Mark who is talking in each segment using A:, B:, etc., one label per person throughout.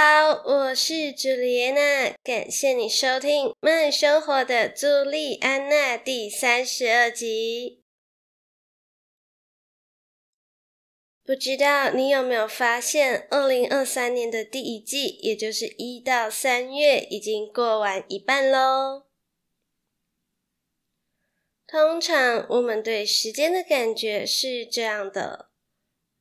A: 好，我是朱莉安娜，感谢你收听《慢生活的朱莉安娜》第三十二集。不知道你有没有发现，二零二三年的第一季，也就是一到三月，已经过完一半喽。通常我们对时间的感觉是这样的：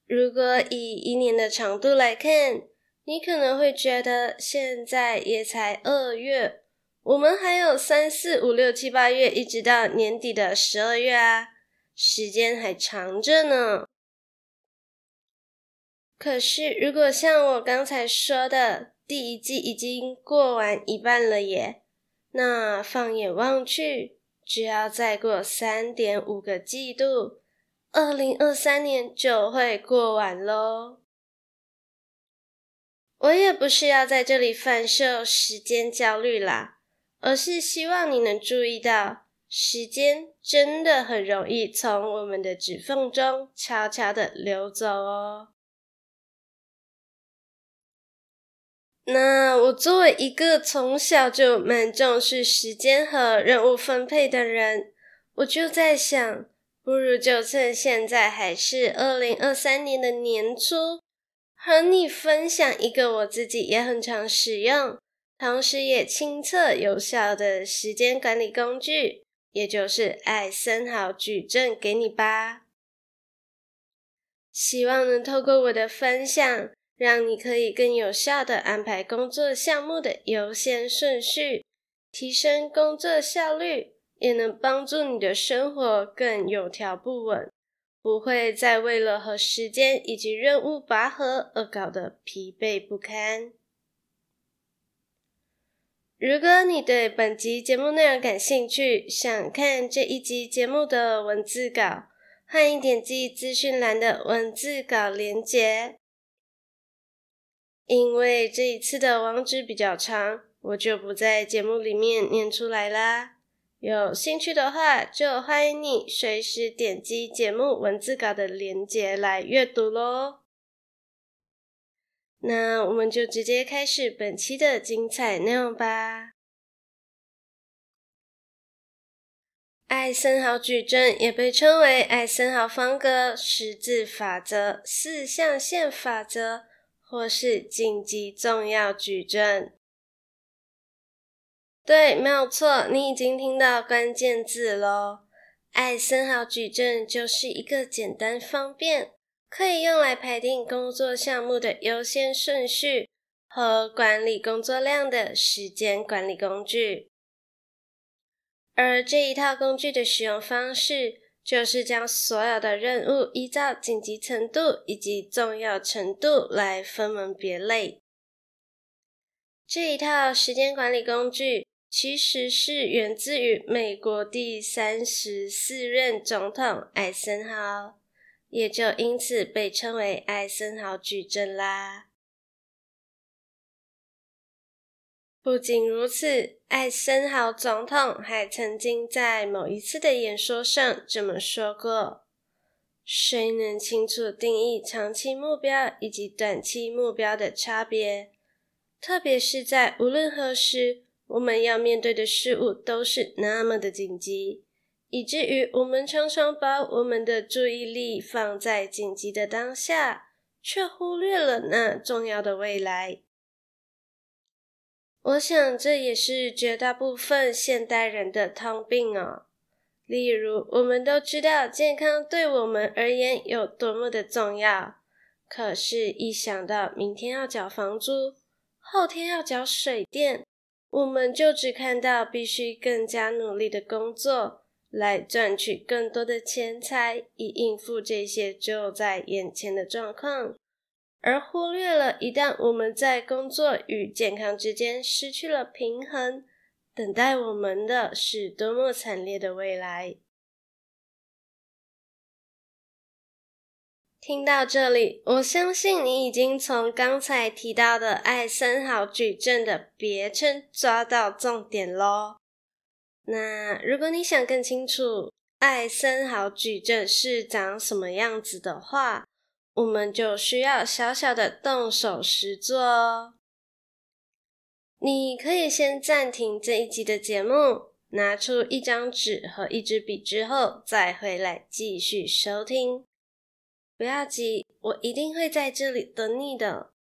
A: 如果以一年的长度来看，你可能会觉得现在也才二月，我们还有三四五六七八月，一直到年底的十二月啊，时间还长着呢。可是，如果像我刚才说的，第一季已经过完一半了耶，那放眼望去，只要再过三点五个季度，二零二三年就会过完喽。我也不是要在这里贩售时间焦虑啦，而是希望你能注意到，时间真的很容易从我们的指缝中悄悄的流走哦。那我作为一个从小就蛮重视时间和任务分配的人，我就在想，不如就趁现在还是二零二三年的年初。和你分享一个我自己也很常使用，同时也亲测有效的时间管理工具，也就是艾森豪矩阵给你吧。希望能透过我的分享，让你可以更有效的安排工作项目的优先顺序，提升工作效率，也能帮助你的生活更有条不紊。不会再为了和时间以及任务拔河而搞得疲惫不堪。如果你对本集节目内容感兴趣，想看这一集节目的文字稿，欢迎点击资讯栏的文字稿连结。因为这一次的网址比较长，我就不在节目里面念出来啦。有兴趣的话，就欢迎你随时点击节目文字稿的链接来阅读喽。那我们就直接开始本期的精彩内容吧。艾森豪矩阵也被称为艾森豪方格、十字法则、四象限法则，或是紧急重要矩阵。对，没有错，你已经听到关键字喽。艾森豪矩阵就是一个简单方便，可以用来排定工作项目的优先顺序和管理工作量的时间管理工具。而这一套工具的使用方式，就是将所有的任务依照紧急程度以及重要程度来分门别类。这一套时间管理工具，其实是源自于美国第三十四任总统艾森豪，也就因此被称为艾森豪矩阵啦。不仅如此，艾森豪总统还曾经在某一次的演说上这么说过：“谁能清楚定义长期目标以及短期目标的差别？特别是在无论何时。”我们要面对的事物都是那么的紧急，以至于我们常常把我们的注意力放在紧急的当下，却忽略了那重要的未来。我想这也是绝大部分现代人的通病哦。例如，我们都知道健康对我们而言有多么的重要，可是，一想到明天要缴房租，后天要缴水电，我们就只看到必须更加努力的工作，来赚取更多的钱财，以应付这些就在眼前的状况，而忽略了一旦我们在工作与健康之间失去了平衡，等待我们的是多么惨烈的未来。听到这里，我相信你已经从刚才提到的艾森豪矩阵的别称抓到重点喽。那如果你想更清楚艾森豪矩阵是长什么样子的话，我们就需要小小的动手实作哦。你可以先暂停这一集的节目，拿出一张纸和一支笔之后，再回来继续收听。不要急，我一定会在这里等你的。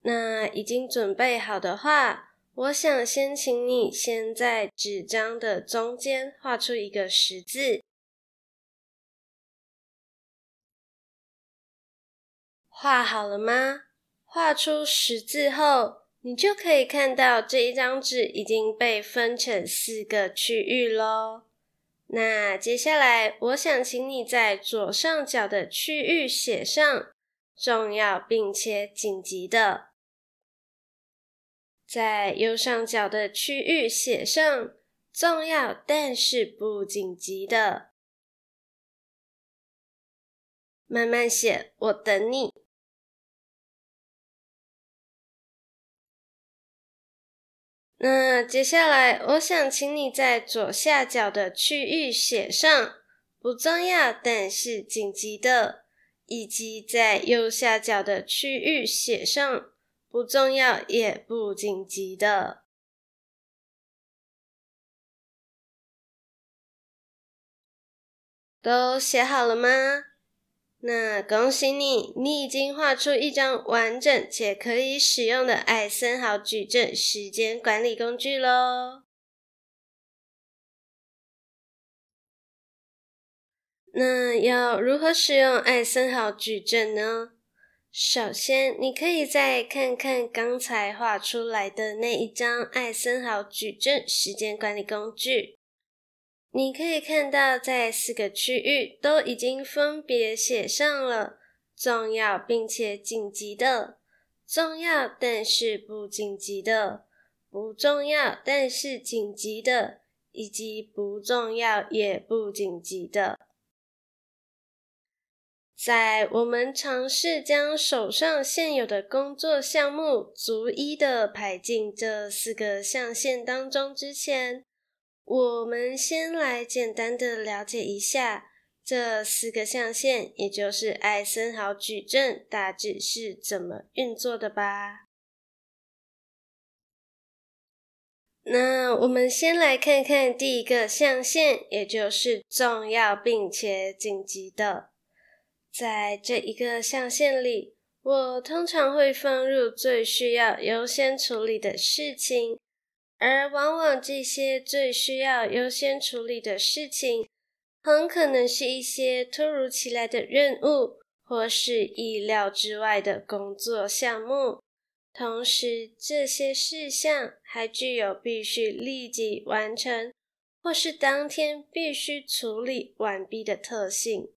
A: 那已经准备好的话，我想先请你先在纸张的中间画出一个十字。画好了吗？画出十字后，你就可以看到这一张纸已经被分成四个区域喽。那接下来，我想请你在左上角的区域写上“重要并且紧急的”，在右上角的区域写上“重要但是不紧急的”。慢慢写，我等你。那接下来，我想请你在左下角的区域写上“不重要但是紧急的”，以及在右下角的区域写上“不重要也不紧急的”。都写好了吗？那恭喜你，你已经画出一张完整且可以使用的艾森豪矩阵时间管理工具喽。那要如何使用艾森豪矩阵呢？首先，你可以再看看刚才画出来的那一张艾森豪矩阵时间管理工具。你可以看到，在四个区域都已经分别写上了重要并且紧急的、重要但是不紧急的、不重要但是紧急的，以及不重要也不紧急的。在我们尝试将手上现有的工作项目逐一的排进这四个象限当中之前，我们先来简单的了解一下这四个象限，也就是艾森豪矩阵大致是怎么运作的吧。那我们先来看看第一个象限，也就是重要并且紧急的。在这一个象限里，我通常会放入最需要优先处理的事情。而往往这些最需要优先处理的事情，很可能是一些突如其来的任务，或是意料之外的工作项目。同时，这些事项还具有必须立即完成，或是当天必须处理完毕的特性。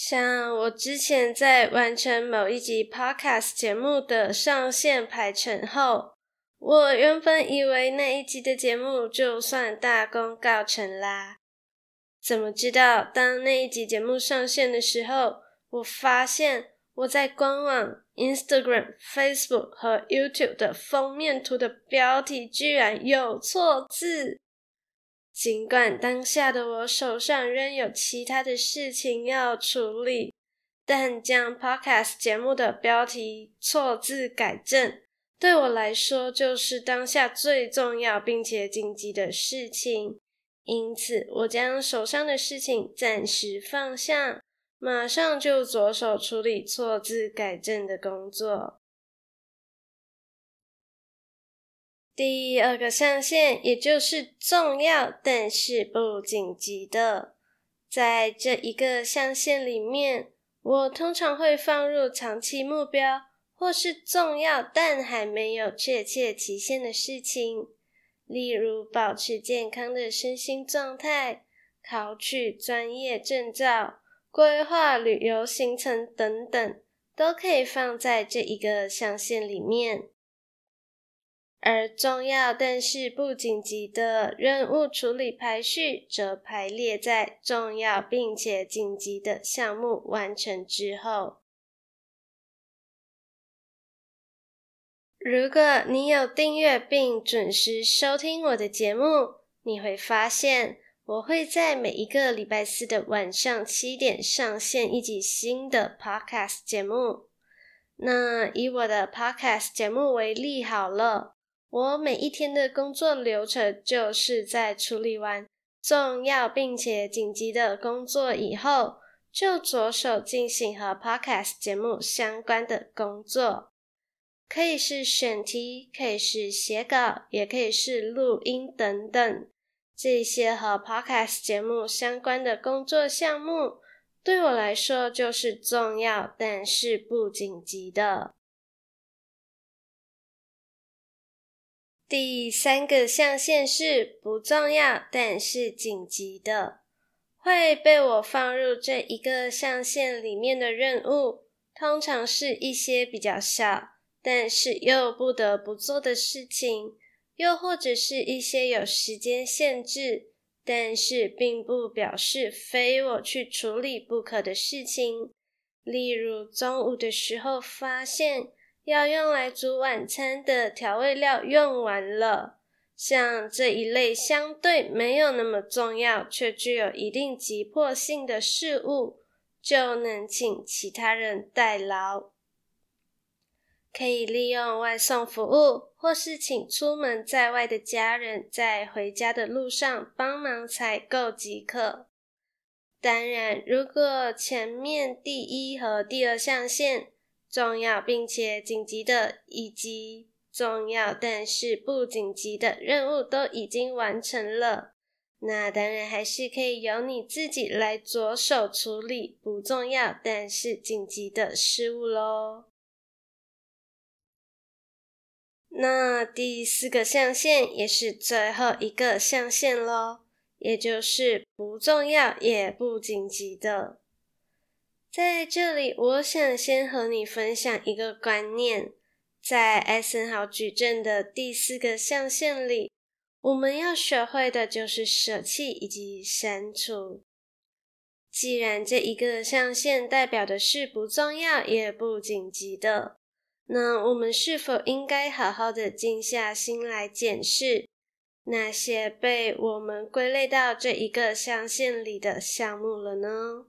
A: 像我之前在完成某一集 Podcast 节目的上线排程后，我原本以为那一集的节目就算大功告成啦。怎么知道，当那一集节目上线的时候，我发现我在官网、Instagram、Facebook 和 YouTube 的封面图的标题居然有错字。尽管当下的我手上仍有其他的事情要处理，但将 Podcast 节目的标题错字改正，对我来说就是当下最重要并且紧急的事情。因此，我将手上的事情暂时放下，马上就着手处理错字改正的工作。第二个象限，也就是重要但是不紧急的，在这一个象限里面，我通常会放入长期目标或是重要但还没有确切期限的事情，例如保持健康的身心状态、考取专业证照，规划旅游行程等等，都可以放在这一个象限里面。而重要但是不紧急的任务处理排序，则排列在重要并且紧急的项目完成之后。如果你有订阅并准时收听我的节目，你会发现我会在每一个礼拜四的晚上七点上线一集新的 Podcast 节目。那以我的 Podcast 节目为例好了。我每一天的工作流程，就是在处理完重要并且紧急的工作以后，就着手进行和 Podcast 节目相关的工作，可以是选题，可以是写稿，也可以是录音等等。这些和 Podcast 节目相关的工作项目，对我来说就是重要但是不紧急的。第三个象限是不重要但是紧急的，会被我放入这一个象限里面的任务，通常是一些比较小，但是又不得不做的事情，又或者是一些有时间限制，但是并不表示非我去处理不可的事情。例如中午的时候发现，要用来煮晚餐的调味料用完了，像这一类相对没有那么重要却具有一定急迫性的事物，就能请其他人代劳。可以利用外送服务，或是请出门在外的家人在回家的路上帮忙采购即可。当然，如果前面第一和第二象限，重要并且紧急的，以及重要但是不紧急的任务都已经完成了，那当然还是可以由你自己来着手处理不重要但是紧急的事物喽。那第四个象限也是最后一个象限喽，也就是不重要也不紧急的。在这里，我想先和你分享一个观念，在艾森豪矩阵的第四个象限里，我们要学会的就是舍弃以及删除。既然这一个象限代表的是不重要也不紧急的，那我们是否应该好好的静下心来检视那些被我们归类到这一个象限里的项目了呢？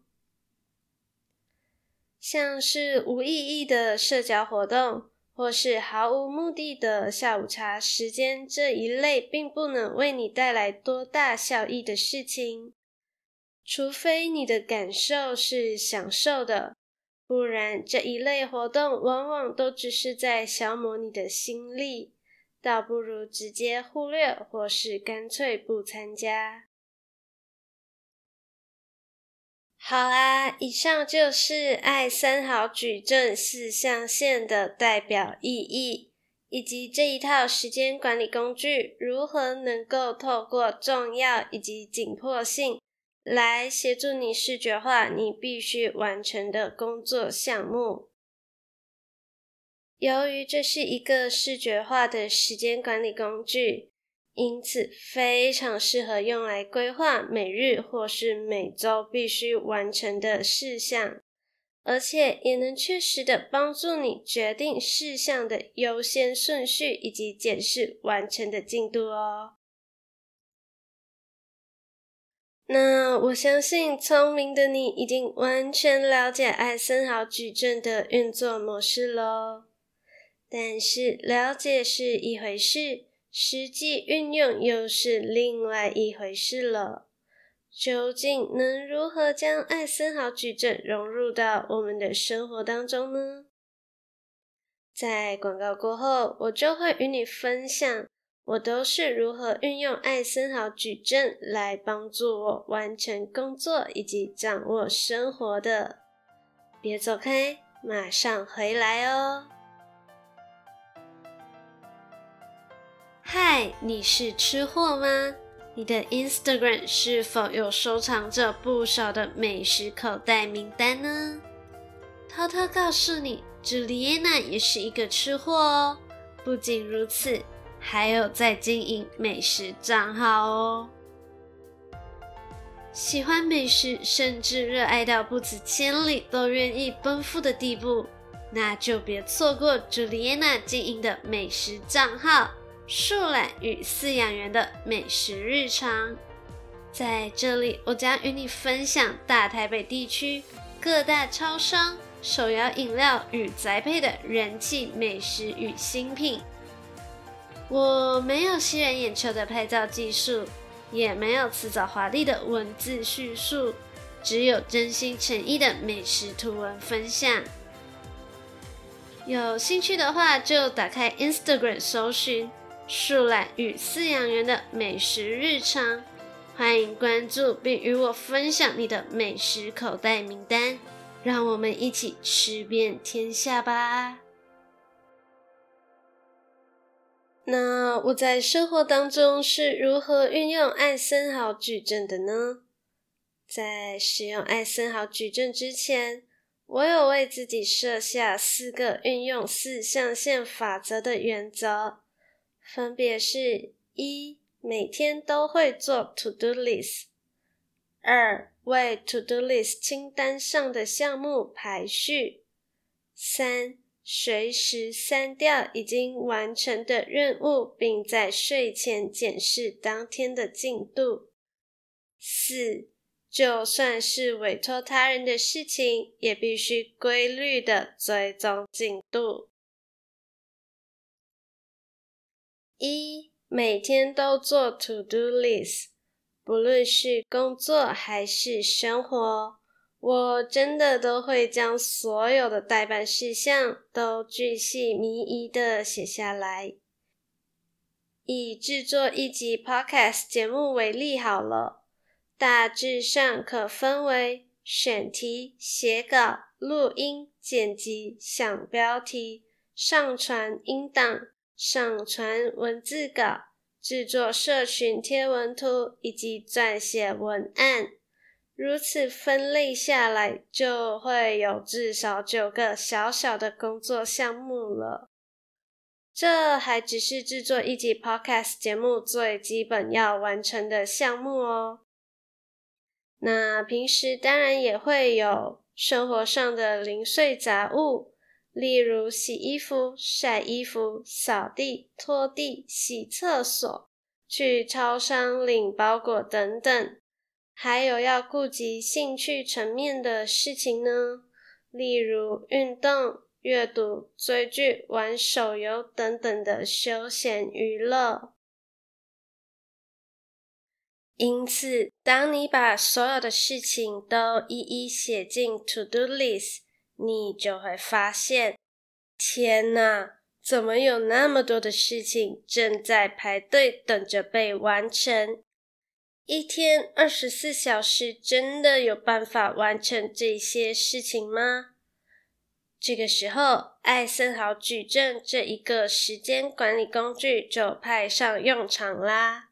A: 像是无意义的社交活动，或是毫无目的的下午茶时间这一类，并不能为你带来多大效益的事情。除非你的感受是享受的，不然这一类活动往往都只是在消磨你的心力，倒不如直接忽略，或是干脆不参加。好啦，以上就是爱三好矩阵四象限的代表意义，以及这一套时间管理工具如何能够透过重要以及紧迫性来协助你视觉化你必须完成的工作项目。由于这是一个视觉化的时间管理工具。因此，非常适合用来规划每日或是每周必须完成的事项，而且也能确实的帮助你决定事项的优先顺序以及检视完成的进度哦。那我相信，聪明的你已经完全了解艾森豪矩阵的运作模式喽。但是，了解是一回事。实际运用又是另外一回事了。究竟能如何将艾森豪矩阵融入到我们的生活当中呢？在广告过后，我就会与你分享我都是如何运用艾森豪矩阵来帮助我完成工作以及掌握生活的。别走开，马上回来哦。嗨，你是吃货吗？你的 Instagram 是否有收藏着不少的美食口袋名单呢？偷偷告诉你，朱丽安娜也是一个吃货哦。不仅如此，还有在经营美食账号哦。喜欢美食，甚至热爱到不辞千里都愿意奔赴的地步，那就别错过朱丽安娜经营的美食账号“树懒与饲养员的美食日常”。在这里，我将与你分享大台北地区各大超商、手摇饮料与宅配的人气美食与新品。我没有吸人眼球的拍照技术。也没有辞藻华丽的文字叙述，只有真心诚意的美食图文分享。有兴趣的话，就打开 Instagram 搜寻“树懒与饲养员的美食日常”，欢迎关注并与我分享你的美食口袋名单，让我们一起吃遍天下吧。那我在生活当中是如何运用艾森豪矩阵的呢？在使用艾森豪矩阵之前，我有为自己设下四个运用四象限法则的原则，分别是：一、每天都会做 to do list；二、为 to do list 清单上的项目排序；三、随时删掉已经完成的任务，并在睡前检视当天的进度。四，就算是委托他人的事情，也必须规律的追踪进度。一，每天都做 to do list，不论是工作还是生活。我真的都会将所有的待办事项都巨细靡遗的写下来。以制作一集 Podcast 节目为例好了，大致上可分为选题、写稿、录音、剪辑、想标题、上传音档、上传文字稿、制作社群贴文图以及撰写文案。如此分类下来，就会有至少九个小小的工作项目了。这还只是制作一集 Podcast 节目最基本要完成的项目哦。那平时当然也会有生活上的零碎杂物，例如洗衣服、晒衣服、扫地、拖地、洗厕所、去超商领包裹等等。还有要顾及兴趣层面的事情呢，例如运动、阅读、追剧、玩手游等等的休闲娱乐。因此，当你把所有的事情都一一写进 To Do List，你就会发现，天哪，怎么有那么多的事情正在排队等着被完成？一天二十四小时，真的有办法完成这些事情吗？这个时候，艾森豪矩阵这一个时间管理工具就派上用场啦。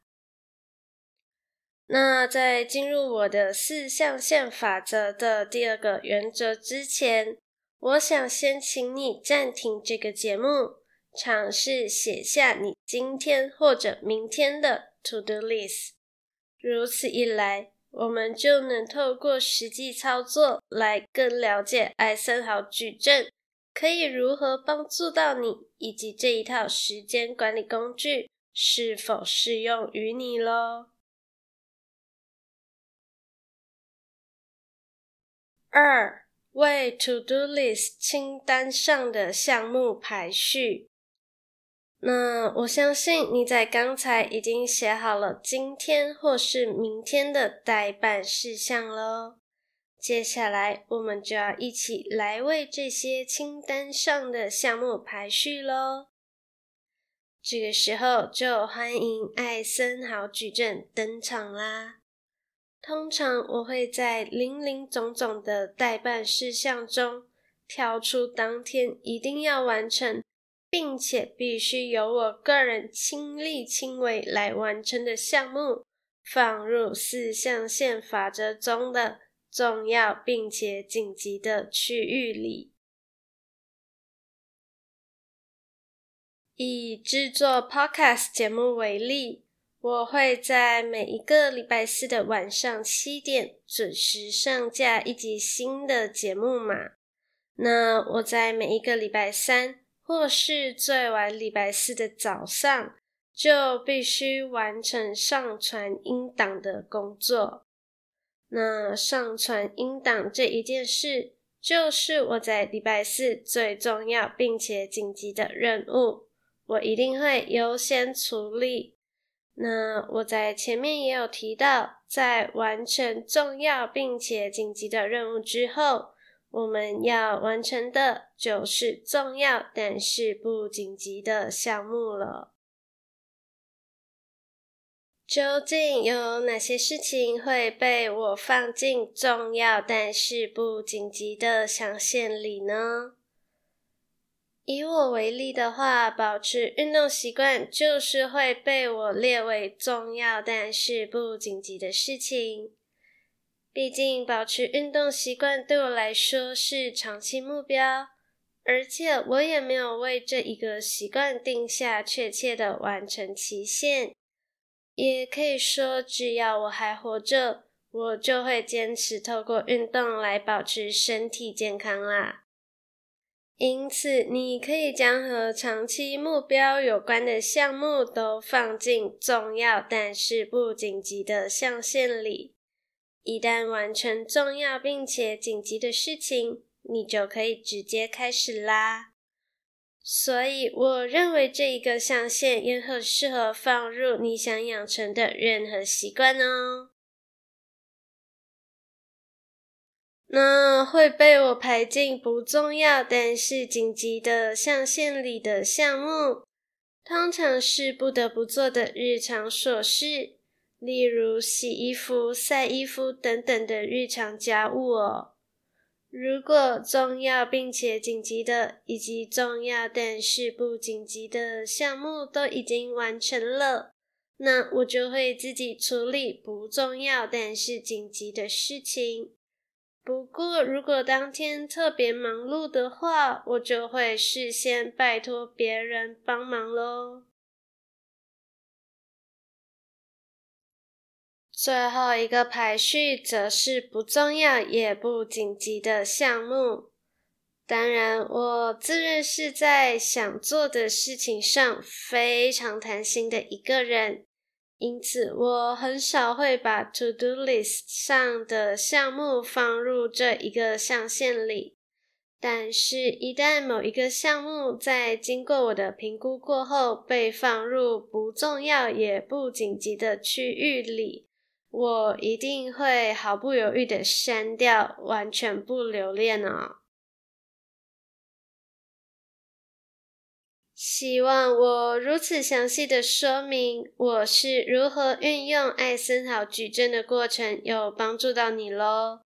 A: 那在进入我的四象限法则的第二个原则之前，我想先请你暂停这个节目，尝试写下你今天或者明天的 To Do List。如此一来，我们就能透过实际操作来更了解艾森豪矩阵可以如何帮助到你，以及这一套时间管理工具是否适用于你喽。二，为 To Do List 清单上的项目排序。那我相信你在刚才已经写好了今天或是明天的待办事项喽。接下来我们就要一起来为这些清单上的项目排序喽。这个时候就欢迎艾森豪矩阵登场啦。通常我会在林林总总的待办事项中挑出当天一定要完成。并且必须由我个人亲力亲为来完成的项目，放入四象限法则中的重要并且紧急的区域里。以制作 Podcast 节目为例，我会在每一个礼拜四的晚上七点准时上架一集新的节目嘛。那我在每一个礼拜三，或是最晚礼拜四的早上，就必须完成上传音档的工作。那上传音档这一件事，就是我在礼拜四最重要并且紧急的任务。我一定会优先处理。那我在前面也有提到，在完成重要并且紧急的任务之后，我们要完成的就是重要但是不紧急的项目了。究竟有哪些事情会被我放进重要但是不紧急的象限里呢？以我为例的话，保持运动习惯就是会被我列为重要但是不紧急的事情。毕竟，保持运动习惯对我来说是长期目标，而且我也没有为这一个习惯定下确切的完成期限。也可以说，只要我还活着，我就会坚持透过运动来保持身体健康啦。因此，你可以将和长期目标有关的项目都放进重要但是不紧急的象限里。一旦完成重要并且紧急的事情，你就可以直接开始啦。所以，我认为这一个象限也很适合放入你想养成的任何习惯哦。那会被我排进不重要但是紧急的象限里的项目，通常是不得不做的日常琐事，例如洗衣服、晒衣服等等的日常家务哦。如果重要并且紧急的，以及重要但是不紧急的项目都已经完成了，那我就会自己处理不重要但是紧急的事情。不过，如果当天特别忙碌的话，我就会事先拜托别人帮忙喽。最后一个排序则是不重要也不紧急的项目。当然，我自认是在想做的事情上非常贪心的一个人。因此，我很少会把 To Do List 上的项目放入这一个象限里。但是，一旦某一个项目在经过我的评估过后被放入不重要也不紧急的区域里，我一定会毫不犹豫的删掉，完全不留恋哦。希望我如此详细的说明我是如何运用艾森豪矩阵的过程，有帮助到你喽。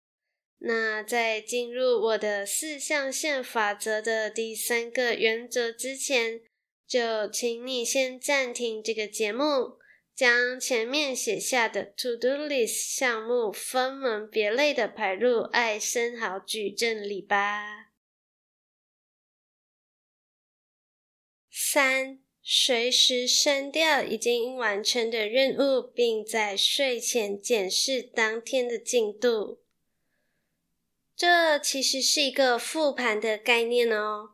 A: 那在进入我的四象限法则的第三个原则之前，就请你先暂停这个节目，将前面写下的 To Do List 项目分门别类的排入艾森豪矩阵里吧。三，随时删掉已经完成的任务，并在睡前检视当天的进度。这其实是一个复盘的概念哦。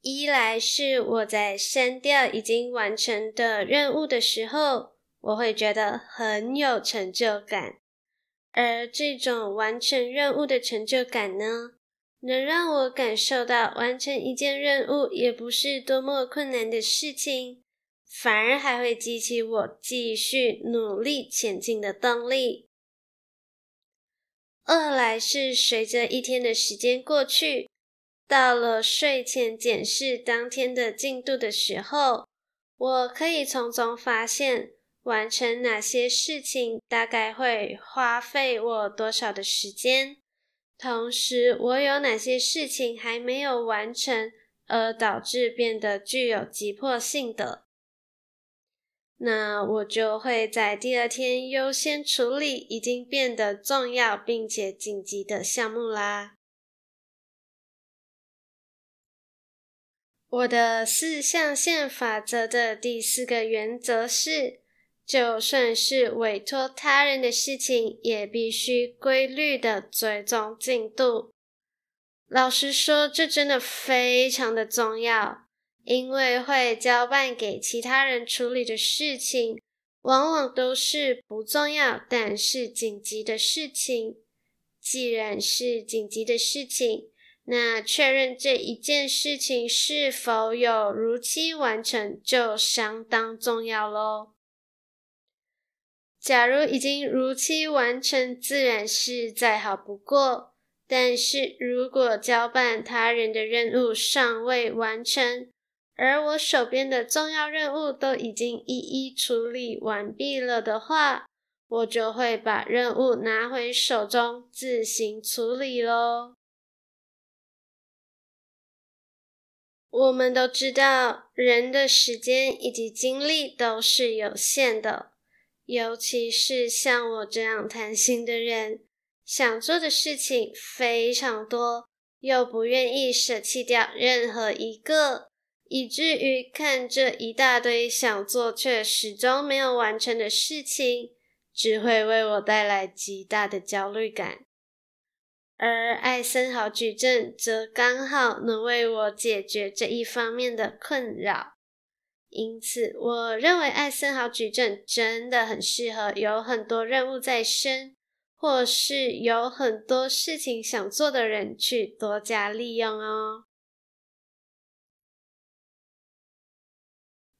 A: 一来是我在删掉已经完成的任务的时候，我会觉得很有成就感，而这种完成任务的成就感呢，能让我感受到完成一件任务也不是多么困难的事情，反而还会激起我继续努力前进的动力。二来是随着一天的时间过去，到了睡前检视当天的进度的时候，我可以从中发现完成哪些事情大概会花费我多少的时间。同时，我有哪些事情还没有完成，而导致变得具有急迫性的？那我就会在第二天优先处理已经变得重要并且紧急的项目啦。我的四象限法则的第四个原则是，就算是委托他人的事情，也必须规律的追踪进度。老实说，这真的非常的重要，因为会交办给其他人处理的事情，往往都是不重要但是紧急的事情。既然是紧急的事情，那确认这一件事情是否有如期完成，就相当重要喽。假如已经如期完成，自然是再好不过。但是如果交办他人的任务尚未完成，而我手边的重要任务都已经一一处理完毕了的话，我就会把任务拿回手中自行处理喽。我们都知道，人的时间以及精力都是有限的，尤其是像我这样贪心的人，想做的事情非常多，又不愿意舍弃掉任何一个，以至于看这一大堆想做却始终没有完成的事情，只会为我带来极大的焦虑感。而艾森豪矩阵则刚好能为我解决这一方面的困扰，因此我认为艾森豪矩阵真的很适合有很多任务在身，或是有很多事情想做的人去多加利用哦。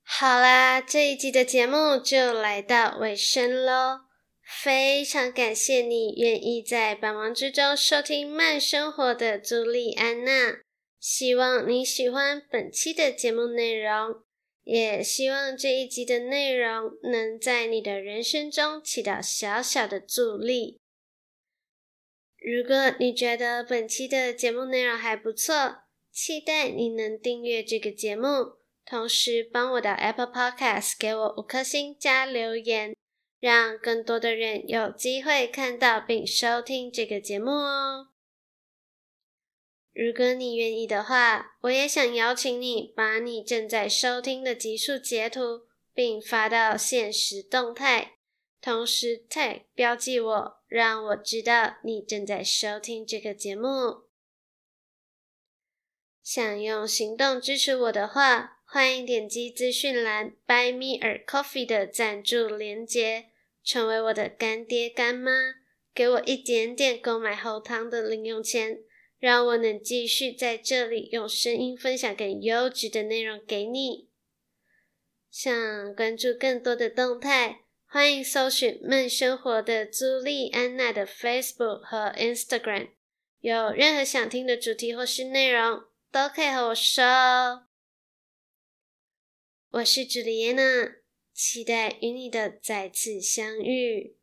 A: 好啦，这一集的节目就来到尾声喽。非常感谢你愿意在百忙之中收听慢生活的朱莉安娜，希望你喜欢本期的节目内容，也希望这一集的内容能在你的人生中起到小小的助力。如果你觉得本期的节目内容还不错，期待你能订阅这个节目，同时帮我到 Apple Podcast 给我五颗星加留言。让更多的人有机会看到并收听这个节目哦。如果你愿意的话，我也想邀请你把你正在收听的集数截图，并发到现实动态，同时 tag 标记我，让我知道你正在收听这个节目。想用行动支持我的话，欢迎点击资讯栏 Buy Me a Coffee 的赞助连接。成为我的干爹干妈，给我一点点购买齁糖的零用钱，让我能继续在这里用声音分享更优质的内容给你。想关注更多的动态，欢迎搜寻“慢生活”的朱莉安娜的 Facebook 和 Instagram。有任何想听的主题或是内容，都可以和我说。我是朱莉安娜。期待与你的再次相遇。